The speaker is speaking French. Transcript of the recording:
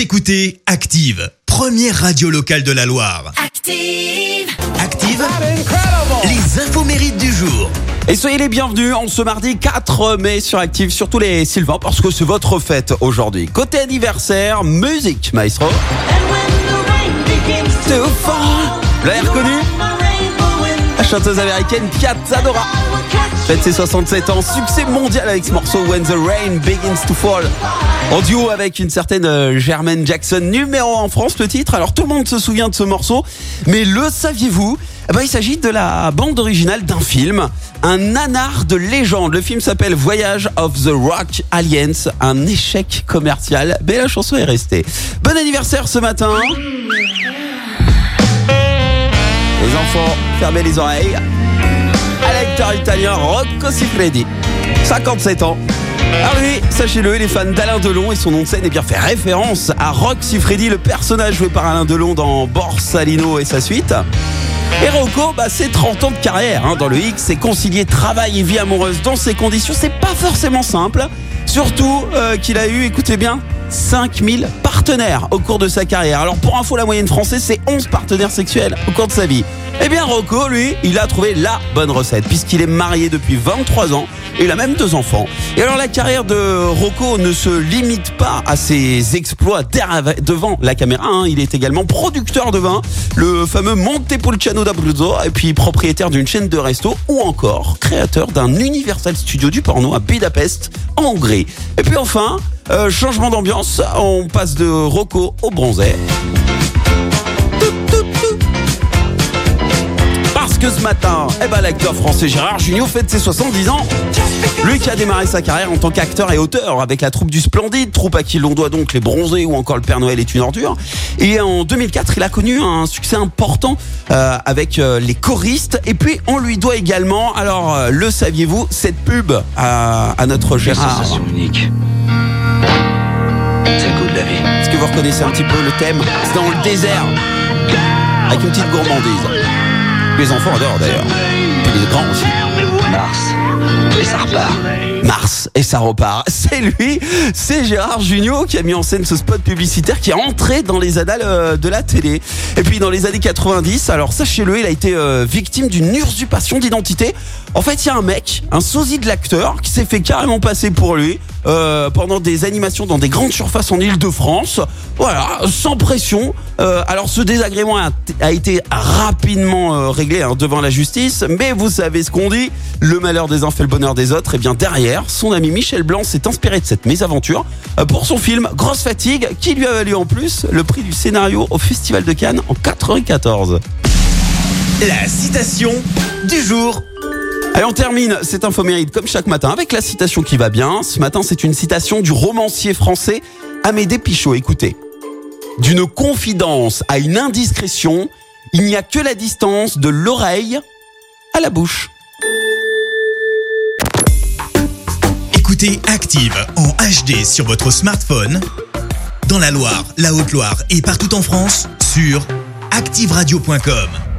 Vous écoutez Active, première radio locale de la Loire. Active. Active, les infos mérites du jour. Et soyez les bienvenus en ce mardi 4 mai sur Active, surtout les Sylvains, parce que c'est votre fête aujourd'hui. Côté anniversaire, musique, maestro. Vous l'avez reconnu La chanteuse américaine Kat Zadora. Fête ses 67 ans, succès mondial avec ce morceau When the Rain Begins to Fall. En duo avec une certaine euh, Jermaine Jackson, numéro 1 en France le titre. Alors tout le monde se souvient de ce morceau, mais le saviez-vous? Eh ben, Il s'agit de la bande originale d'un film, un nanar de légende. Le film s'appelle Voyage of the Rock Alliance, un échec commercial. Mais la chanson est restée. Bon anniversaire ce matin les enfants, fermez les oreilles. À l'acteur italien Rocco Siffredi, 57 ans. Alors lui, sachez-le, il est fan d'Alain Delon et son nom de scène est bien fait référence à Rock Siffredi, le personnage joué par Alain Delon dans Borsalino et sa suite. Et Rocco, bah, c'est 30 ans de carrière hein, dans le X, c'est concilier travail et vie amoureuse dans ces conditions, c'est pas forcément simple. Surtout euh, qu'il a eu, écoutez bien, 5000 partenaires au cours de sa carrière. Alors pour info, la moyenne française, c'est 11 partenaires sexuels au cours de sa vie. Eh bien Rocco, lui, il a trouvé la bonne recette puisqu'il est marié depuis 23 ans et il a même deux enfants. Et alors la carrière de Rocco ne se limite pas à ses exploits devant la caméra. hein. Il est également producteur de vin, le fameux Montepulciano d'Abruzzo et puis propriétaire d'une chaîne de resto ou encore créateur d'un Universal Studio du porno à Budapest en Hongrie. Et puis enfin, euh, changement d'ambiance, on passe de Rocco au bronzé. Que ce matin, eh ben, l'acteur français Gérard Jugnot fête ses 70 ans. Lui qui a démarré sa carrière en tant qu'acteur et auteur avec la troupe du Splendide, troupe à qui l'on doit donc les bronzés ou encore le Père Noël est une ordure. Et en 2004, il a connu un succès important euh, avec euh, les choristes. Et puis, on lui doit également, alors euh, le saviez-vous, cette pub à, à notre Gérard. Sensation unique. C'est le goût de la vie. Est-ce que vous reconnaissez un petit peu le thème? C'est dans le désert, avec une petite gourmandise. Les enfants adorent d'ailleurs. Puis les grands aussi. Mars. Et ça repart. Mars et ça repart. C'est lui, c'est Gérard Jugnot qui a mis en scène ce spot publicitaire qui est entré dans les annales euh, de la télé. Et puis dans les années 90, alors sachez-le, il a été euh, victime d'une usurpation d'identité. En fait, il y a un mec, un sosie de l'acteur, qui s'est fait carrément passer pour lui euh, pendant des animations dans des grandes surfaces en Ile-de-France. Voilà, sans pression. Euh, alors ce désagrément a, été rapidement euh, réglé hein, devant la justice, mais vous savez ce qu'on dit, le malheur des uns fait le bonheur des autres. Et bien derrière, son ami Michel Blanc s'est inspiré de cette mésaventure pour son film Grosse Fatigue, qui lui a valu en plus le prix du scénario au Festival de Cannes en 94. La citation du jour. Allez, on termine cette info mérite comme chaque matin avec la citation qui va bien. Ce matin, c'est une citation du romancier français Amédée Pichot. Écoutez. D'une confidence à une indiscrétion, il n'y a que la distance de l'oreille à la bouche. Écoutez Active en HD sur votre smartphone, dans la Loire, la Haute-Loire et partout en France, sur activeradio.com.